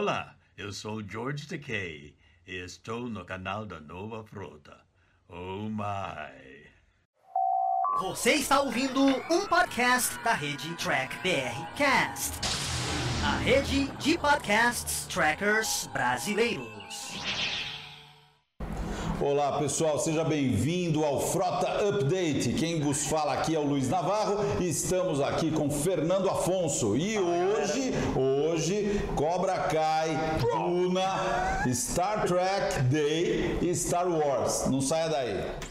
Olá, eu sou George Takei e estou no canal da Nova Frota. Oh my! Você está ouvindo um podcast da rede Track BR Cast, a rede de podcasts trackers brasileiros. Olá pessoal, seja bem-vindo ao Frota Update. Quem vos fala aqui é o Luiz Navarro e estamos aqui com Fernando Afonso. E hoje, hoje, Cobra Kai, Duna, Star Trek Day e Star Wars. Não saia daí.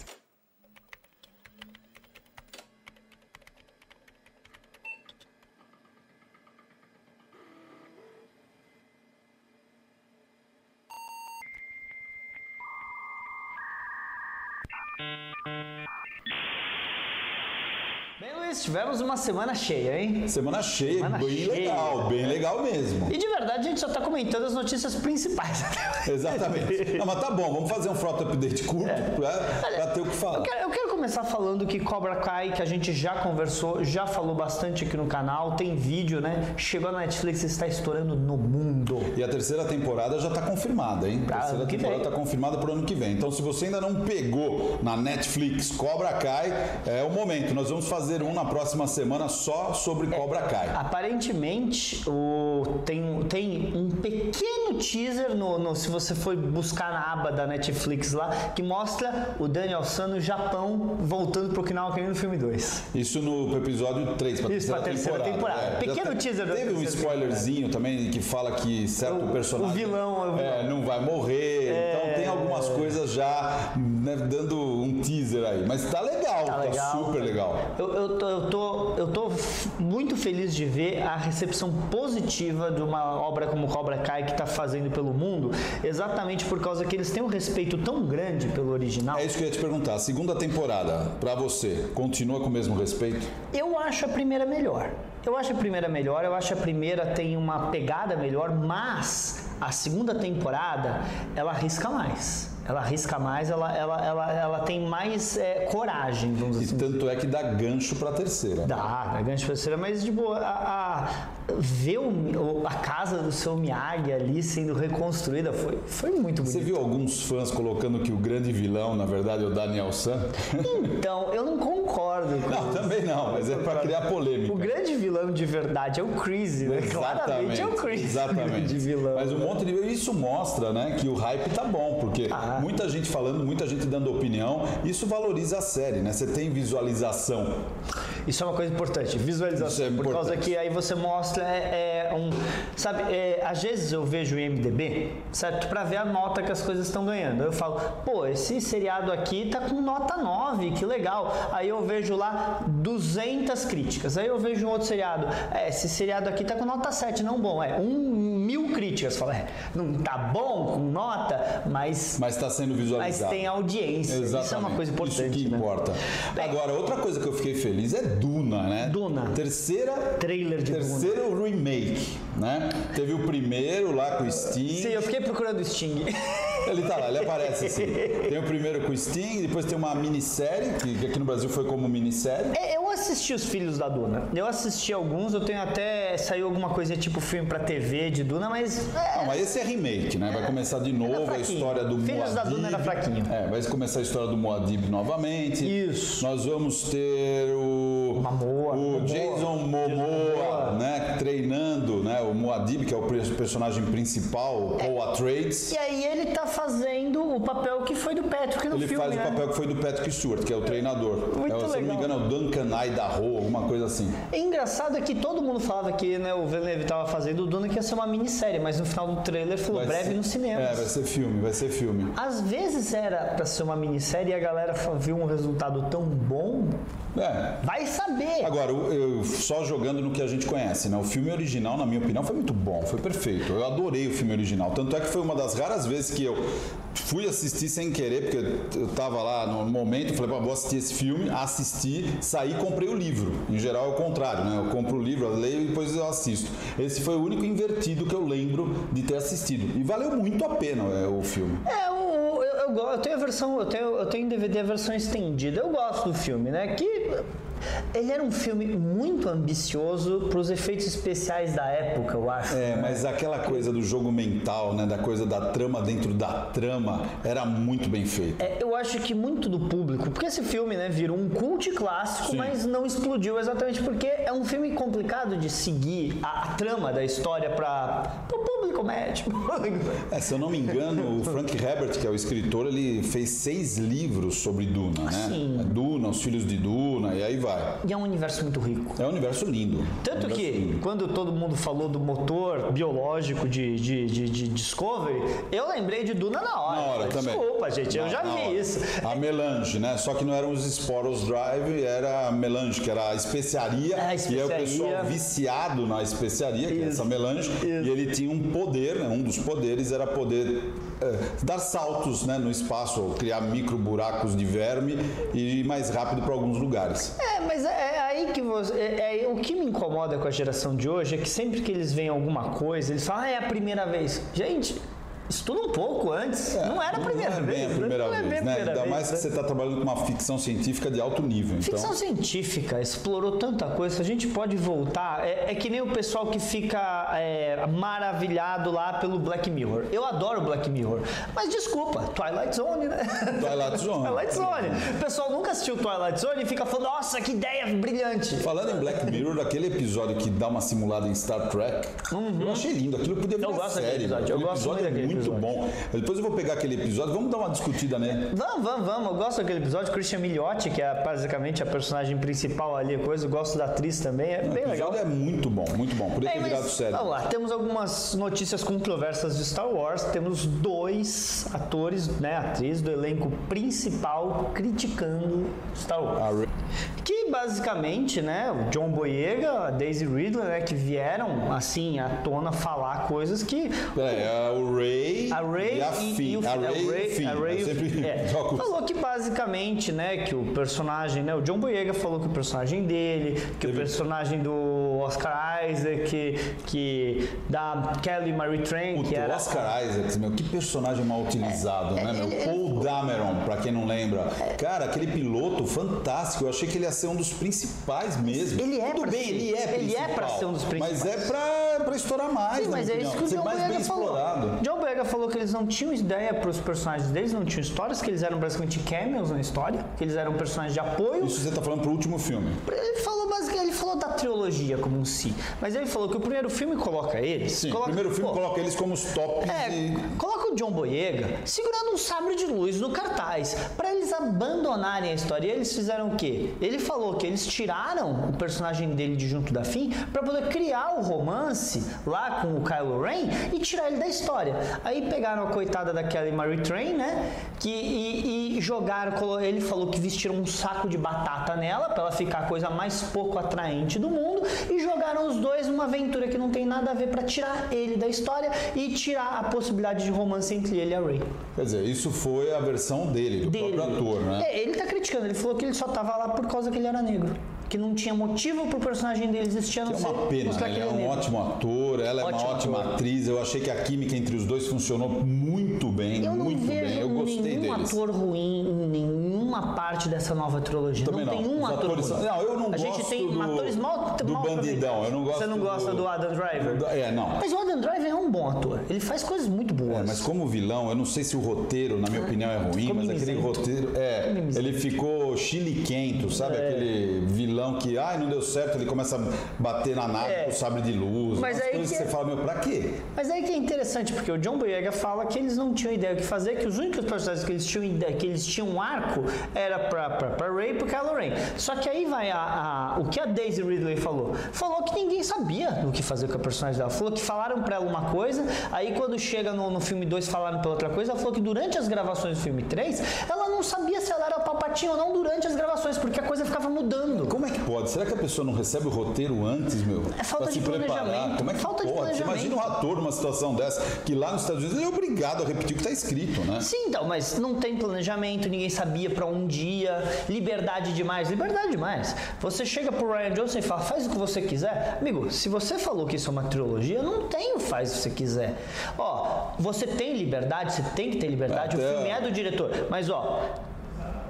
Bem, Luiz, tivemos uma semana cheia, hein? Semana cheia, Semana bem cheia. legal, bem legal mesmo. E de verdade a gente só tá comentando as notícias principais. Exatamente. Não, mas tá bom, vamos fazer um Frota Update curto pra, pra ter o que Eu falar. quero, eu quero começar falando que Cobra Kai, que a gente já conversou, já falou bastante aqui no canal, tem vídeo, né? Chegou na Netflix e está estourando no mundo. E a terceira temporada já está confirmada, hein? A Pra terceira temporada está confirmada para o ano que vem. Então, se você ainda não pegou na Netflix Cobra Kai, é o momento. Nós vamos fazer um na próxima semana só sobre Cobra Kai. Aparentemente, o, tem, tem um pequeno teaser no, no- se você for buscar na aba da Netflix lá, que mostra o Daniel San no Japão voltando pro final que no filme 2. Isso no episódio 3, para Isso, pra terceira temporada. já Pequeno te- teaser Teve um terceira spoilerzinho também que fala que certo O- personagem o vilão, é o vilão. é, não vai morrer. É. Então tem algumas coisas já né, dando um teaser aí. Mas tá legal, tá, Tá legal. super legal. Eu, eu, tô, eu, tô, eu tô muito feliz de ver a recepção positiva de uma obra como Cobra Kai que está fazendo pelo mundo, exatamente por causa que eles têm um respeito tão grande pelo original. É isso que eu ia te perguntar. A segunda temporada, pra você, continua com o mesmo respeito? Eu acho a primeira melhor. Eu acho a primeira melhor, eu acho a primeira tem uma pegada melhor, mas a segunda temporada ela arrisca mais. Ela arrisca mais, ela, ela, ela, ela tem mais é, coragem, vamos E dizer assim. tanto é que dá gancho pra terceira. Dá, dá gancho terceira, mas de boa, a, a- ver o- a casa do seu Miyagi ali sendo reconstruída foi, foi muito Você bonito. viu alguns fãs colocando que o grande vilão, na verdade, é o Daniel San? Então, eu não concordo com Não, isso. também não, mas é pra criar polêmica. O grande vilão de verdade é o Crazy, né? Claramente é o Crazy. Exatamente. De vilão. Mas um monte de isso mostra, né, que o hype tá bom, porque Ah. Muita gente falando, muita gente dando opinião, isso valoriza a série, né? Você tem visualização. Isso é uma coisa importante, visualização. Isso é por causa importante. que aí você mostra é, é, um. Sabe, é, às vezes eu vejo o IMDB, certo? Pra ver a nota que as coisas estão ganhando. Eu falo, pô, esse seriado aqui tá com nota 9, que legal. Aí eu vejo lá 200 críticas. Aí eu vejo um outro seriado, é, esse seriado aqui tá com nota 7, não bom. É, um mil críticas. Fala, é, não tá bom com nota, mas. Mas está sendo visualizado. Mas tem audiência. Exatamente. Isso é uma coisa importante. Isso que né? importa. Agora, outra coisa que eu fiquei feliz é Duna, né? Duna. Terceira. Trailer de Terceiro remake, né? Teve o primeiro lá com o Sting. Sim, eu fiquei procurando o Sting. Ele tá lá, ele aparece assim. Tem o primeiro com o Sting, depois tem uma minissérie, que aqui no Brasil foi como minissérie. É, Eu assisti os Filhos da Duna. Eu assisti alguns, eu tenho até. Saiu alguma coisa tipo filme pra TV de Duna, mas. é, Não, mas esse é remake, né? Vai começar de novo a história do Filhos da Muad'Dib. Duna era fraquinho. É, vai começar a história do Muad'Dib novamente. Isso. Nós vamos ter o Momoa. o Momoa. Jason Momoa, né, treinando, né, o Muad'Dib, que é o per- personagem principal, o Paul Atreides. E aí ele tá fazendo o papel que foi do Patrick no Ele filme. faz né? o papel que foi do Patrick Stewart, que é o treinador. Muito é, se eu não me legal. engano, é o Duncan Idaho, alguma coisa assim. É engraçado é que todo mundo falava que né, o Villeneuve tava fazendo o Duna que ia ser uma minissérie, mas no final do trailer falou Vai breve ser- no cinema. É, vai ser filme, vai ser filme. Às vezes era pra ser uma minissérie e a galera viu um resultado tão bom, É. vai saber. Agora, eu, eu- só jogando no que a gente conhece, né? O filme original, na minha opinião, foi muito bom, foi perfeito. Eu adorei o filme original. Tanto é que foi uma das raras vezes que eu fui assistir sem querer, porque eu tava lá no momento, falei, "Pô, vou assistir esse filme, assisti, saí e comprei o livro. Em geral é o contrário, né? Eu compro o livro, eu leio e depois eu assisto. Esse foi o único invertido que eu lembro de ter assistido. E valeu muito a pena é, o filme. É, o- eu, eu, tenho a versão, eu tenho, eu tenho em DVD a versão estendida. Eu gosto do filme, né? Que Ele era um filme muito ambicioso para os efeitos especiais da época, eu acho. É, mas aquela coisa do jogo mental, né? Da coisa da trama dentro da trama, era muito bem feito. É, eu acho que muito do público, porque esse filme, né, virou um cult clássico, Sim. mas não explodiu exatamente porque é um filme complicado de seguir a, a trama da história para o público médio. É, se eu não me engano, o Frank Herbert, que é o escritor, ele fez seis livros sobre Duna, né? Sim. Duna, os filhos de Duna, e aí vai. e é um universo muito rico. É um universo lindo. Tanto Um universo que, lindo. quando todo mundo falou do motor biológico de, de, de, de Discovery, eu lembrei de Duna na hora. Na hora também. Desculpa, gente, eu já vi hora. isso. A melange, né? Só que não eram os Sporos Drive, era a melange, que era a especiaria. É, a E aí o especiaria. pessoal viciado na especiaria, que é Isso. essa melange. Isso. E ele tinha um poder, né? Um dos poderes era poder é, dar saltos né, no espaço, ou criar micro buracos de verme e ir mais rápido para alguns lugares. É, mas é, é aí que você. É, é- o que me incomoda com a geração de hoje é que sempre que eles veem alguma coisa, eles falam, ah, é a primeira vez. Gente, estuda um pouco antes. não era a primeira não é bem vez. a primeira não é vez, bem a né? primeira Ainda vez, mais que né? você está trabalhando com uma ficção científica de alto nível. Então, Ficção científica explorou tanta coisa, a gente pode voltar. É, é que nem o pessoal que fica é, maravilhado lá pelo Black Mirror. Eu adoro Black Mirror, mas desculpa, Twilight Zone, né? Twilight Zone. Twilight Zone. O pessoal nunca assistiu Twilight Zone e fica falando, nossa, que ideia brilhante. Falando em Black Mirror, aquele episódio que dá uma simulada em Star Trek, eu achei lindo. Aquilo podia virar Uhum. Eu gosto daquele série. episódio, eu gosto muito episódio é daquele muito bom. Depois eu vou pegar aquele episódio, vamos dar uma discutida nele. Vamos, vamos, vamos. Eu gosto daquele episódio. Christian Milioti, que é basicamente a personagem principal ali, coisa. Eu gosto da atriz também. É O bem legal. é muito bom, muito bom. Podia ter virado mas, série. vamos lá, temos algumas notícias controversas de Star Wars. Temos dois atores, né, atriz do elenco principal criticando Star Wars. A Rey- Que basicamente, né, o John Boyega, a Daisy Ridley, né, que vieram assim à tona falar coisas que É, é o Ray, a Ray e a Finn. e o a Ray, a Ray, e o Finn. a Ray o sempre. É, troco- falou que basicamente, né, que o personagem, né, o John Boyega falou que o personagem dele, que o personagem do Oscar Isaac, que, que da Kelly Marie Tran, Puta, que o era Oscar Isaacs, meu, que personagem mal utilizado, né, meu? Paul Dameron, pra quem não lembra. Cara, aquele piloto fantástico, eu achei que ele ia ser um dos principais mesmo. Ele é Tudo pra bem, ser. ele é Ele é principal, pra ser um dos principais. Mas é pra, pra estourar mais, Sim, mas é isso que o John Boyega falou. explorado. Boyega falou que eles não tinham ideia para os personagens deles, não tinham histórias, que eles eram basicamente cameos na história, que eles eram personagens de apoio. Isso você tá falando pro último filme. Ele falou falou da trilogia como um si, mas ele falou que o primeiro filme coloca eles. Sim, coloca, o primeiro filme pô, coloca eles como os tops É, e... coloca o John Boyega segurando um sabre de luz no cartaz para eles abandonarem a história. E eles fizeram o quê? Ele falou que eles tiraram o personagem dele de junto da Finn para poder criar o romance lá com o Kylo Ren e tirar ele da história. Aí pegaram a coitada da Kelly Marie Tran, né? Que, e, e jogaram, ele falou que vestiram um saco de batata nela para ela ficar a coisa mais pouco atraente do mundo e jogaram os dois numa aventura que não tem nada a ver para tirar ele da história e tirar a possibilidade de romance entre ele e a Ray. Quer dizer, isso foi a versão dele, do Dele. próprio ator, né? É, ele tá criticando, ele falou que ele só tava lá por causa que ele era negro. Que não tinha motivo pro personagem dele existir Que é uma pena, né? ele é ele um negro. ótimo ator, ela é Ótimo uma ótima ator. atriz. Eu achei que a química entre os dois funcionou muito bem, Eu não muito bem. Eu gostei nenhum deles. ator ruim em nenhuma parte dessa nova trilogia. Também não, não. tem um Os ator atores não, eu não A gente gosto tem do- atores mal, do mal bandidão, eu não gosto Você não gosta do- do Adam Driver? É, não. Mas o Adam Driver é um bom ator. Ele faz coisas muito boas. É, mas como vilão, eu não sei se o roteiro, na minha opinião, é ruim, ficou mas aquele roteiro. É, ele ficou chiliquento, sabe? É. Aquele vilão que, ai, não deu certo, ele começa a bater na nave É. com o sabre de luz. Mas aí coisas que que é- você fala, meu, pra quê? Mas aí que é interessante, porque o John Boyega fala que eles não tinham ideia do que fazer, que os únicos personagens que eles tinham ideia, que eles tinham um arco, era pra Ray e pro Kylo Ren. Só que aí vai a, a- o que a Daisy Ridley falou. Falou que ninguém sabia o que fazer com a personagem dela. Falou que falaram pra ela uma coisa, aí quando chega no, no filme 2 falaram pra outra coisa, ela falou que durante as gravações do filme 3, ela não sabia se ela era Palpatine ou não durante as gravações, porque a coisa ficava mudando. Como é que pode? Será que a pessoa não recebe o roteiro antes, meu? É falta pra de se preparar? planejamento. Como é que Falta de pode? Planejamento. imagina um ator numa situação dessa, que lá nos Estados Unidos ele é obrigado a repetir o que está escrito, né? Sim, então, mas não tem planejamento, ninguém sabia pra um dia, liberdade demais, liberdade demais. Você chega pro Ryan Johnson e fala, faz o que você quiser. Amigo, se você falou que isso é uma trilogia, não tem o faz o que você quiser. Ó, você tem liberdade, você tem que ter liberdade, Até- o filme é do diretor. Mas ó,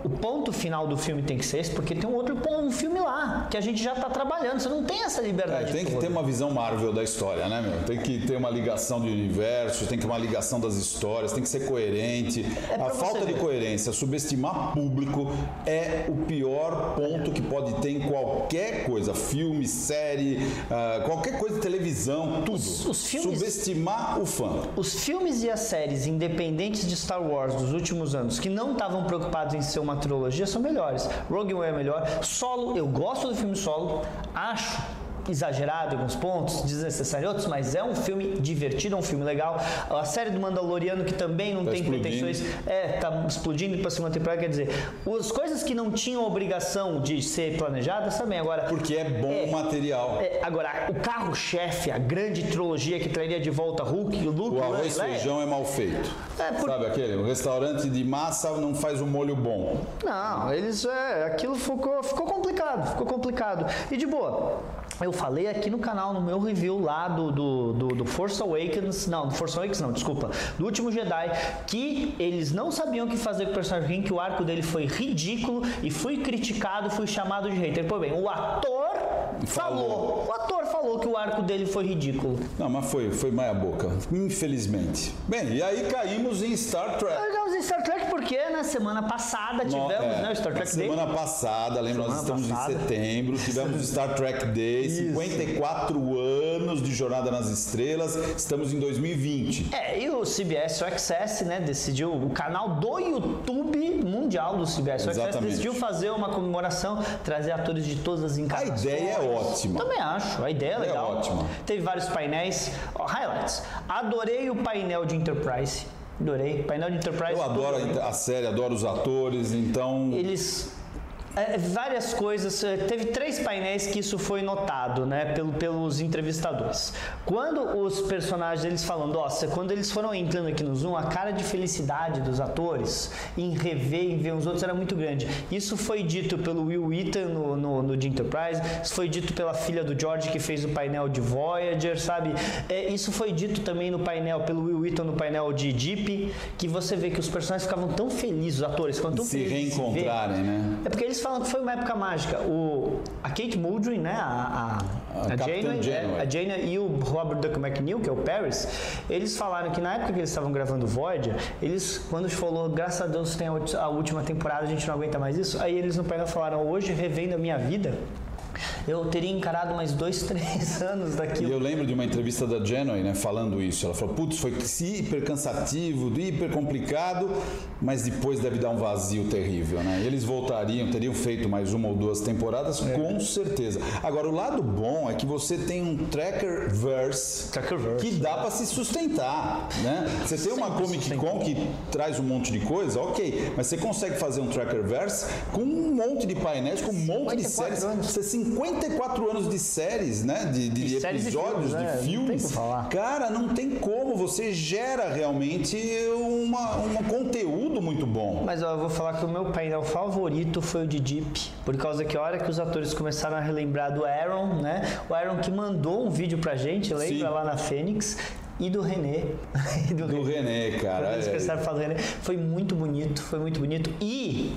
o ponto final do filme tem que ser esse, porque tem um outro um filme lá, que a gente já tá trabalhando. Você não tem essa É, liberdade. tem que toda. ter uma visão Marvel da história, né, meu? Tem que ter uma ligação de universo, tem que ter uma ligação das histórias, tem que ser coerente. É a falta de ver. coerência, subestimar público é o pior ponto que pode ter em qualquer coisa, filme, série, ah, qualquer coisa de televisão, tudo. Os- os filmes- Subestimar o fã. Os filmes e as séries independentes de Star Wars dos últimos anos, que não estavam preocupados em ser uma trilogia, são melhores. Rogue One é melhor. Solo, eu gosto do filme Solo, acho exagerado em alguns pontos, desnecessário em outros, mas é um filme divertido, é um filme legal. A série do Mandaloriano, que também não Tá tem explodindo. pretensões, é, tá explodindo para segunda temporada, quer dizer, as coisas que não tinham obrigação de ser planejadas também. Agora, Porque é bom É. material. é, agora, o carro-chefe, a grande trilogia que traria de volta Hulk, o Luke, O arroz e feijão é mal feito. É, por- Sabe aquele? O restaurante de massa não faz um molho bom. Não, eles é, aquilo ficou, ficou complicado, ficou complicado. E de boa, eu falei aqui no canal, no meu review lá do, do, do, do Force Awakens, não, do Force Awakens não, desculpa, do último Jedi, que eles não sabiam o que fazer com o personagem que o arco dele foi ridículo e fui criticado, fui chamado de hater. Pois bem, o ator falou, Falou. o ator falou que o arco dele foi ridículo. Não, mas foi, foi meia boca, infelizmente. Bem, e aí caímos em Star Trek. Chegamos em Star Trek porque na semana passada tivemos É, né, o Star na Trek Day. semana passada, lembra, nós Semana estamos passada. em setembro, tivemos o Star Trek Day, 54 anos de Jornada nas Estrelas, estamos em 2020. É, e o CBS All Access, né, decidiu, o canal do YouTube mundial do CBS All Access decidiu fazer uma comemoração, trazer atores de todas as A encarnações. ideia é ótima. Também acho, a ideia é É legal. ótima. Teve vários painéis, Ó, highlights. Adorei o painel de Enterprise, adorei. Painel de Enterprise. Eu adoro a, série, adoro os atores, então eles é, várias coisas é, teve três painéis que isso foi notado né pelo, pelos entrevistadores. Quando os personagens eles falando nossa quando eles foram entrando aqui no zoom a cara de felicidade dos atores em rever em ver os outros era muito grande. Isso foi dito pelo Will Wheaton no, no, no de Enterprise isso foi dito pela filha do George que fez o painel de Voyager sabe? É, isso foi dito também no painel pelo Will Wheaton no painel de Deep que você vê que os personagens ficavam tão felizes os atores tão se reencontrarem, né? É porque eles falam que foi uma época mágica. O, a Kate Mulgrew, né? A, a, A a Janeway, Janeway. é, a Janeway e o Robert Duck McNeil, que é o Paris, eles falaram que na época que eles estavam gravando Voyager, eles, quando falou, graças a Deus tem a última temporada, a gente não aguenta mais isso, aí eles no painel falaram, hoje, revendo a minha vida, eu teria encarado mais dois, três anos E daquilo. eu lembro de uma entrevista da Janeway, né, falando isso. Ela falou, putz, foi hiper cansativo, hiper complicado, mas depois deve dar um vazio terrível, né? E eles voltariam, teriam feito mais uma ou duas temporadas, É. com certeza. Agora, o lado bom é que você tem um Trackerverse Trackerverse, que dá pra se sustentar, né? Você tem uma Sempre Comic. Con que traz um monte de coisa, ok, mas você consegue fazer um Trackerverse com um monte de painéis, com um monte de 54 séries. anos. Você 54 anos de séries, né? De, de E séries e episódios, filmes, né? de Não tem filmes. o que falar. Cara, não tem como. Você gera realmente uma, um conteúdo muito bom. Mas ó, eu vou falar que o meu painel favorito foi o de Deep, por causa que a hora que os atores começaram a relembrar do Aaron, né? O Aaron que mandou um vídeo pra gente, lembra Sim. lá na Fênix, e do René. E do, Do René, cara. Quando eles é. começaram a falar do René, foi muito bonito, foi muito bonito. E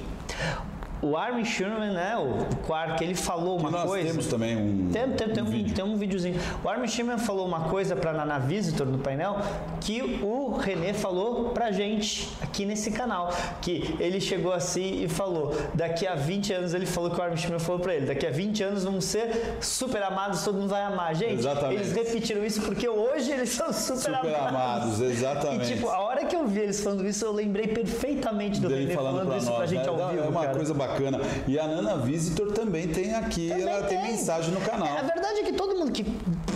o Armin Sherman, né? O Quark, ele falou uma nós coisa. temos também um, Tem, tem, tem, um um, vídeo. tem um videozinho. O Armin Shimmer falou uma coisa pra Nana Visitor no painel que o René falou pra gente aqui nesse canal. Que ele chegou assim e falou: daqui a 20 anos, ele falou que o Armin Shimmer falou pra ele: daqui a 20 anos vamos ser super amados, todo mundo vai amar. Gente, Exatamente. eles repetiram isso porque hoje eles são super, Super amados, exatamente. E tipo, a hora que eu vi eles falando isso, eu lembrei perfeitamente do dele René falando, falando, pra isso nós, pra gente né? ao Dá- vivo. É uma cara. coisa bacana. E a Nana Visitor também tem aqui, Também ela tem. tem. mensagem no canal. A verdade é que todo mundo que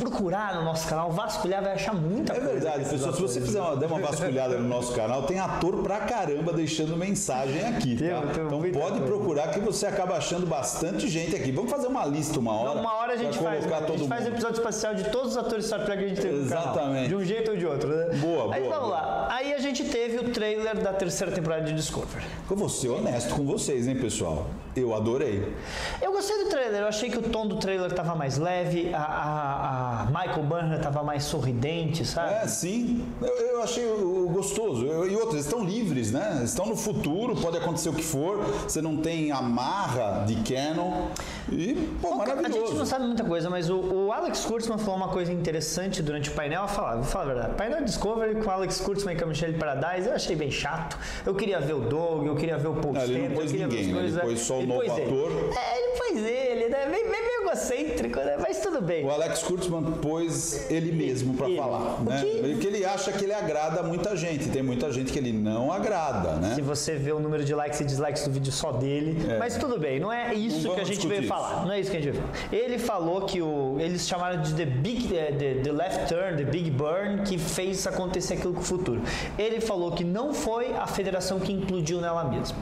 procurar no nosso canal, vasculhar, vai achar muita É coisa. verdade, desses pessoal. Se você fizer uma, der uma vasculhada no nosso canal, tem ator pra caramba deixando mensagem aqui, Tem, tá? tem Então pode coisa. procurar que você acaba achando bastante gente aqui. Vamos fazer uma lista uma hora. Uma hora a gente faz, colocar a todo gente faz mundo. episódio especial de todos os atores de Star Trek que a gente teve no canal. Exatamente. De um jeito ou de outro, né? Boa, Aí boa, vamos boa. lá. Aí a gente teve o trailer da terceira temporada de Discovery. Eu vou ser honesto com vocês, hein, pessoal? Eu adorei. Eu gostei do trailer, eu achei que o tom do trailer tava mais leve, a, a, a Michael Burnham tava mais sorridente, sabe? É, sim. Eu, eu achei gostoso. Eu- e outros, eles estão livres, né? Estão no futuro, pode acontecer o que for. Você não tem amarra de canon. E, pô, A maravilhoso. gente não sabe muita coisa, mas o, o Alex Kurtzman falou uma coisa interessante durante o painel. Eu falar, vou falar a verdade. Painel Discovery com o Alex Kurtzman e com a Michelle Paradise, eu achei bem chato. Eu queria ver o Doug, eu queria ver o Paul Não, ele não pôs ninguém, né? Ele coisas. pôs só o Ele novo ele. ator. É, ele pôs ele, né? Bem egocêntrico, né? Mas tudo bem. O Alex Kurtzman pôs ele mesmo pra Ele. falar, O né? que- Porque ele acha que ele agrada muita gente. Tem muita gente que ele não agrada, né? Se você vê o número de likes e dislikes do vídeo só dele. É. Mas tudo bem, não é isso Não que a gente veio discutir falar. isso. Não é isso que a gente veio falar. Ele falou que o. Eles chamaram de The Big eh, the, the Left Turn, The Big Burn, que fez acontecer aquilo com o futuro. Ele falou que não foi a federação que implodiu nela mesma.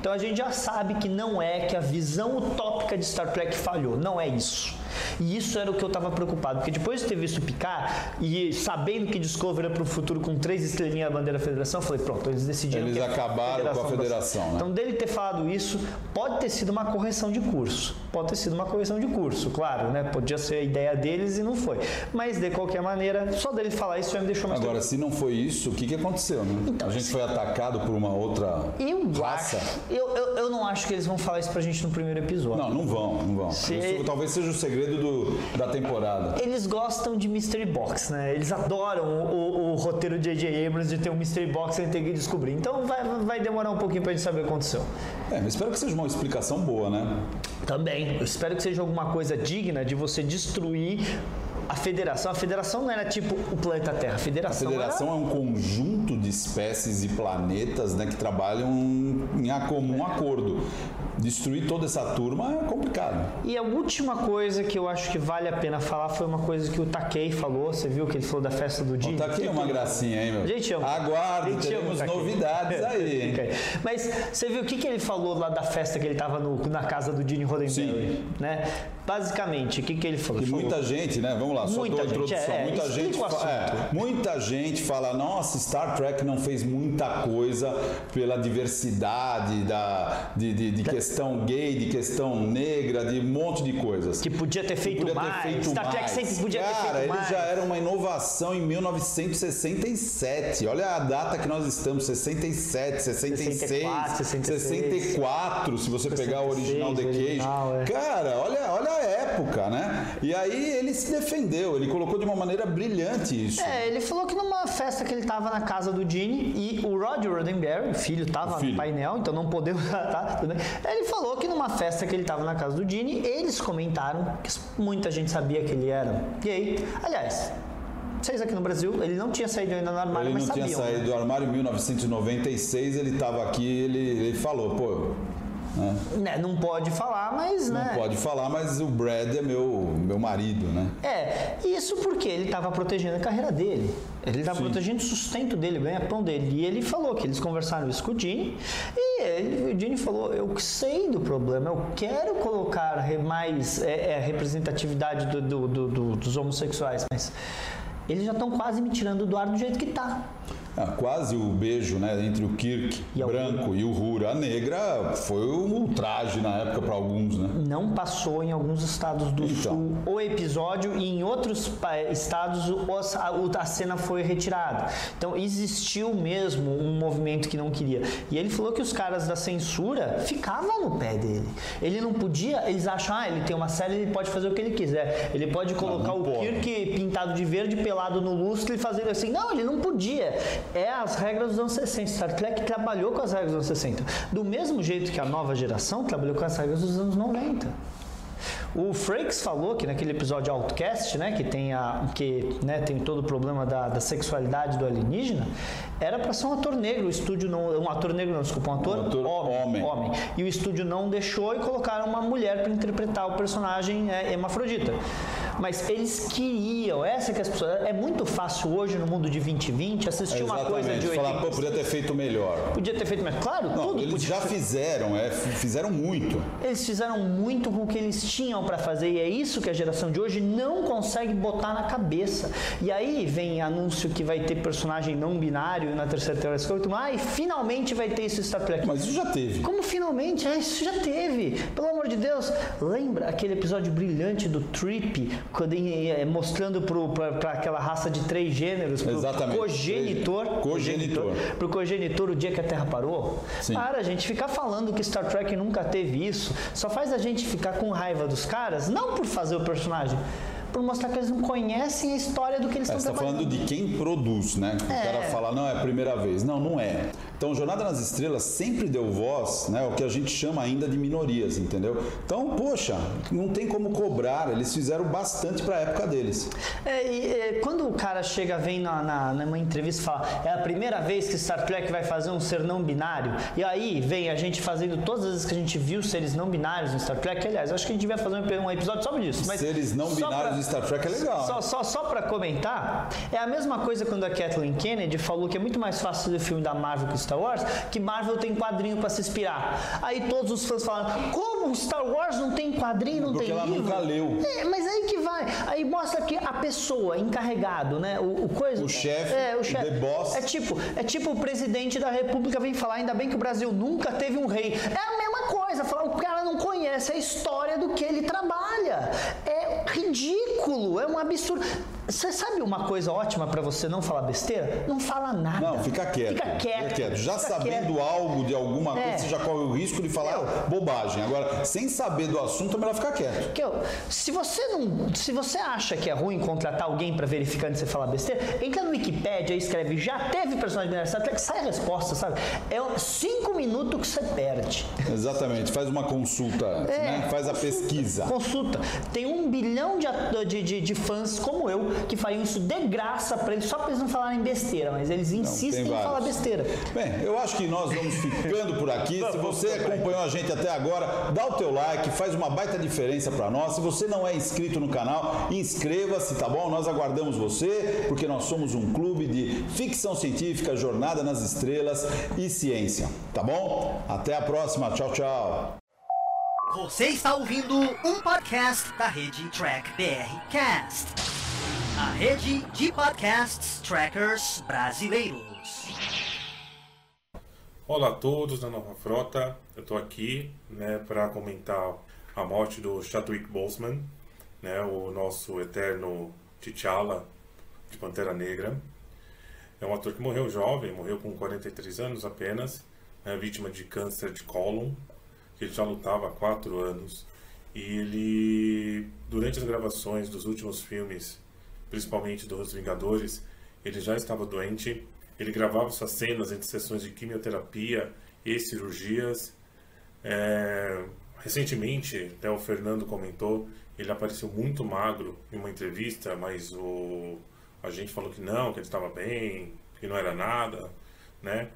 Então a gente já sabe que não é que a visão utópica de Star Trek falhou. Não é isso. E isso era o que eu estava preocupado, porque depois de ter visto picar e sabendo que Discovery era para o futuro com três estrelinhas da bandeira da federação, eu falei, pronto, eles decidiram Eles é acabaram com a federação, né? Então, dele ter falado isso, pode ter sido uma correção de curso. Pode ter sido uma correção de curso, claro, né? Podia ser a ideia deles e não foi. Mas, de qualquer maneira, só dele falar isso já me deixou mais Agora, se não foi isso, o que, que aconteceu, né? Então, a gente foi atacado por uma outra Eu raça. acho. Eu, eu, eu não acho que eles vão falar isso pra gente no primeiro episódio. Não, não vão, não vão. Se- Isso talvez seja o segredo do- da temporada. Eles gostam de Mystery Box, né? Eles adoram o, o- roteiro de J.J. Abrams de ter um Mystery Box e ter que descobrir. Então vai, vai demorar um pouquinho pra gente saber o que aconteceu. É, mas espero que seja uma explicação boa, né? Também. Eu espero que seja alguma coisa digna de você destruir a federação. A federação não era tipo o planeta Terra. A A federação, federação é um conjunto de espécies e planetas né, que trabalham em comum acordo. Destruir toda essa turma é complicado. E a última coisa que eu acho que vale a pena falar foi uma coisa que o Takei falou. Você viu que ele falou da festa do Jimmy? Tá aqui uma gracinha, hein, meu? Gente ama. Aguarde, A gente ama teremos o Takei. novidades aí. Mas você viu o que, que ele falou lá da festa que ele tava no- na casa do Gene Roddenberry? Né? Basicamente, o que, que ele falou? E Ele falou- muita gente, né? Vamos lá, só Muita dou a gente, introdução. é, é, muita, gente o é, muita gente fala, nossa, Star Trek não fez muita coisa pela diversidade da, de, de- de questão gay, de questão negra, de um monte de coisas. Que podia ter feito podia mais. ter feito Star Trek mais. sempre podia Cara, ter feito ele mais. já era uma inovação em 1967. Olha a data que nós estamos, 67, 66, 64, 66. 64, se você pegar o original 66, The Cage. original, é. Cara, olha, olha a época, né? E aí ele se defendeu, ele colocou de uma maneira brilhante isso. É, ele falou que numa festa que ele tava na casa do Gene e o Roger Roddenberry, o filho, tava O filho. no painel, então não podemos tá, tudo bem. Ele falou que numa festa que ele tava na casa do Gene, eles comentaram que muita gente sabia que ele era gay. Aliás, vocês aqui no Brasil, ele não tinha saído ainda do armário, Ele mas não tinha sabiam. saído né? do armário em 1996, ele estava aqui, ele, ele falou, pô, né? Né, Não pode falar, mas, não né? pode falar, mas o Brad é meu, meu marido, né? É, isso porque ele estava protegendo a carreira dele. Ele estava protegendo o sustento dele, o ganha-pão dele. E ele falou que eles conversaram isso com o Gene. E ele, o Gene falou: Eu sei do problema, eu quero colocar mais é, é, representatividade do- do- do- do- dos homossexuais, mas eles já estão quase me tirando do ar do jeito que tá. Ah, quase o beijo né, entre o Kirk E branco e o Hura a negra foi um ultraje na época para alguns, né? Não passou em alguns estados do Então. sul o episódio e em outros estados a, cena foi retirada. Então existiu mesmo um movimento que não queria. E ele falou que os caras da censura ficavam no pé dele. Ele não podia, eles acham, ah, ele tem uma série, ele pode fazer o que ele quiser. Ele pode colocar não o pode. Kirk pintado de verde, pelado no lustre e fazer assim. Não, ele não podia. É as regras dos anos 60. Star Trek trabalhou com as regras dos anos 60. Do mesmo jeito que a nova geração trabalhou com as regras dos anos 90. O Frakes falou que naquele episódio Outcast, né, que tem a que, né, tem todo o problema da, da sexualidade do alienígena, era para ser um ator negro. O estúdio não, um ator negro, não, desculpa, um ator, Um ator homem. E o estúdio não deixou e colocaram uma mulher para interpretar o personagem é, hermafrodita. Mas eles queriam, essa que as pessoas, é muito fácil hoje no mundo de 2020 assistir uma coisa de Exatamente, 80. falar, pô, podia ter feito melhor. Podia ter feito mais. Claro, Não, tudo eles já fizeram, é, fizeram muito. Eles fizeram muito com o que eles tinham para fazer e é isso que a geração de hoje não consegue botar na cabeça. E aí vem anúncio que vai ter personagem não binário na terceira teoria da escolha. Ah, e finalmente vai ter isso Star Trek. Mas isso já teve. Como finalmente? É, isso já teve. Pelo amor de Deus. Lembra aquele episódio brilhante do Trip quando, é, mostrando para aquela raça de três gêneros, pro Exatamente. cogenitor, Cogenitor. pro cogenitor o dia que a Terra parou. Sim. Para, a gente ficar falando que Star Trek nunca teve isso, só faz a gente ficar com raiva dos caras, não por fazer o personagem, por mostrar que eles não conhecem a história do que eles É, estão você está trabalhando. falando de quem produz, né? O É. cara fala, não, é a primeira vez. Não, não é. Então, Jornada nas Estrelas sempre deu voz, né? O que a gente chama ainda de minorias, entendeu? Então, poxa, não tem como cobrar. Eles fizeram bastante para a época deles. É, e, é, quando o cara chega, vem na, na, numa entrevista e fala é a primeira vez que Star Trek vai fazer um ser não binário, e aí vem a gente fazendo todas as vezes que a gente viu seres não binários no Star Trek, aliás, acho que a gente devia fazer um, episódio só disso. Mas Seres não binários pra- de Star Trek é legal. Só, só, só pra comentar, é a mesma coisa quando a Kathleen Kennedy falou que é muito mais fácil fazer filme da Marvel que Star Wars, que Marvel tem quadrinho pra se inspirar. Aí todos os fãs falaram, como Star Wars não tem quadrinho, não Porque tem ela livro? nunca leu. É, mas aí que vai. Aí mostra que a pessoa encarregado, né? O, o coisa. O chefe, é, o chefe. É tipo, é tipo o presidente da República vem falar, ainda bem que o Brasil nunca teve um rei. É a mesma coisa. Falar, o cara não conhece a história do que ele trabalha. É ridículo, é um absurdo. Você sabe uma coisa ótima pra você não falar besteira? Não fala nada. Não, fica quieto. Fica quieto. Já fica sabendo quieto. algo de alguma coisa, É. você já corre o risco de falar bobagem. Agora, sem saber do assunto, é melhor ficar quieto. Que eu- se você não, se você acha que é ruim contratar alguém pra verificar antes de você falar besteira, entra no Wikipedia e escreve já teve personagem binário Star Trek, sai a resposta, sabe? É cinco minutos que você perde. Exatamente. Faz uma consulta, É, né? Faz a consulta, pesquisa. Consulta. Tem um bilhão de, de, de, de fãs como eu que fariam isso de graça pra eles, só pra eles não falarem besteira, mas eles insistem em vários. falar besteira. Bem, eu acho que nós vamos ficando por aqui. Se você acompanhou a gente até agora, dá o teu like, faz uma baita diferença para nós. Se você não é inscrito no canal, inscreva-se, tá bom? Nós aguardamos você, porque nós somos um clube de ficção científica, jornada nas estrelas e ciência, tá bom? Até a próxima. Tchau, tchau. Você está ouvindo um podcast da rede Track BR Cast, a rede de podcasts trackers brasileiros. Olá a todos da Nova Frota, eu estou aqui né, para comentar a morte do Chadwick Boseman, né, o nosso eterno T'Challa de Pantera Negra. É um ator que morreu jovem, morreu com 43 anos apenas, né, vítima de câncer de cólon, que ele já lutava há quatro anos. E ele, durante as gravações dos últimos filmes, principalmente dos Vingadores, ele já estava doente. Ele gravava suas cenas entre sessões de quimioterapia e cirurgias. É, recentemente, até o Fernando comentou, ele apareceu muito magro em uma entrevista, mas o a gente falou que não, que ele estava bem, que não era nada, né?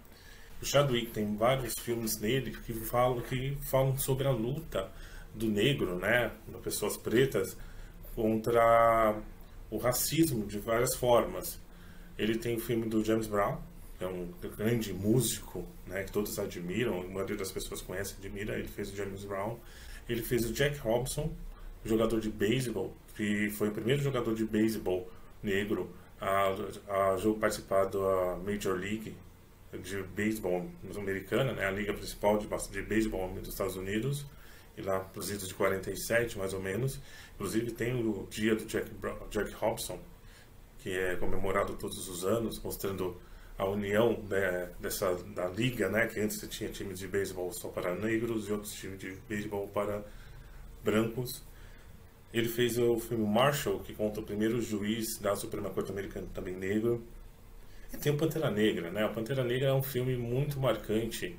O Chadwick tem vários filmes nele que falam que falam sobre a luta do negro, né, pessoas pretas contra o racismo de várias formas. Ele tem o filme do James Brown, que é um grande músico, né, que todos admiram, a maioria das pessoas conhece admira. Ele fez o James Brown. Ele fez o Jack Robinson, jogador de beisebol, que foi o primeiro jogador de beisebol negro a, a jogo participar da Major League de beisebol americana, né, a liga principal de, de beisebol dos Estados Unidos, e lá para os de 47 mais ou menos. Inclusive tem o dia do Jack, Jack Robinson, que é comemorado todos os anos, mostrando a união né, dessa da liga, né, que antes tinha times de beisebol só para negros e outros times de beisebol para brancos. Ele fez o filme Marshall, que conta o primeiro juiz da Suprema Corte Americana, também negro. E tem o Pantera Negra, né? O Pantera Negra é um filme muito marcante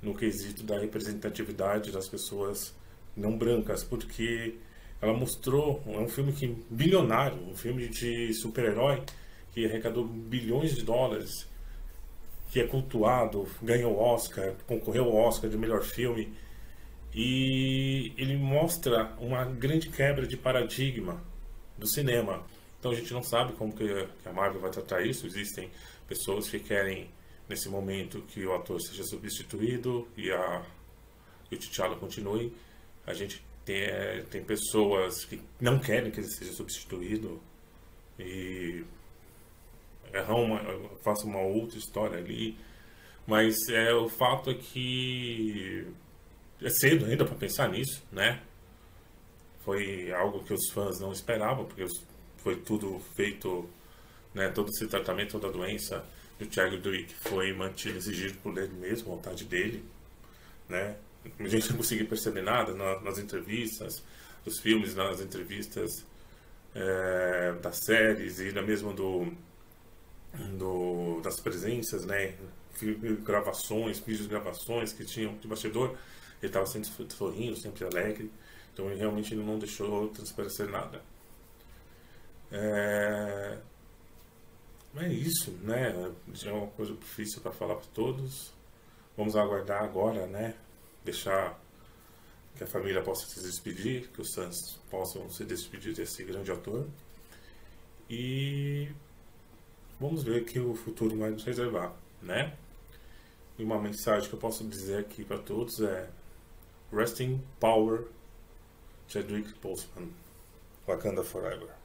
no quesito da representatividade das pessoas não brancas, porque ela mostrou, é um filme que bilionário, um filme de super-herói que arrecadou bilhões de dólares, que é cultuado, ganhou Oscar, concorreu ao Oscar de melhor filme e ele mostra uma grande quebra de paradigma do cinema. Então a gente não sabe como que a Marvel vai tratar isso. Existem pessoas que querem nesse momento que o ator seja substituído e a e o T'Challa continue. A gente tem, eh, tem pessoas que não querem que ele seja substituído e é uma, faça uma outra história ali. Mas é, o fato é que é cedo ainda para pensar nisso, né? foi algo que os fãs não esperavam, porque foi tudo feito, né, todo esse tratamento, toda a doença do Chadwick foi mantido, exigido por ele mesmo, vontade dele, né? A gente não conseguiu perceber nada nas entrevistas, dos filmes, nas entrevistas é, das séries e mesmo do, do, das presenças, né? Gravações, vídeos gravações que tinham de bastidor, ele estava sempre sorrindo, sempre alegre. Então ele realmente não deixou transparecer nada. É, é isso, né? É uma coisa difícil para falar para todos. Vamos aguardar agora, né? Deixar que a família possa se despedir, que os fãs possam se despedir desse grande ator. E vamos ver o que o futuro vai nos reservar, né? E uma mensagem que eu posso dizer aqui para todos é Resting Power Chadwick Boseman Wakanda Forever.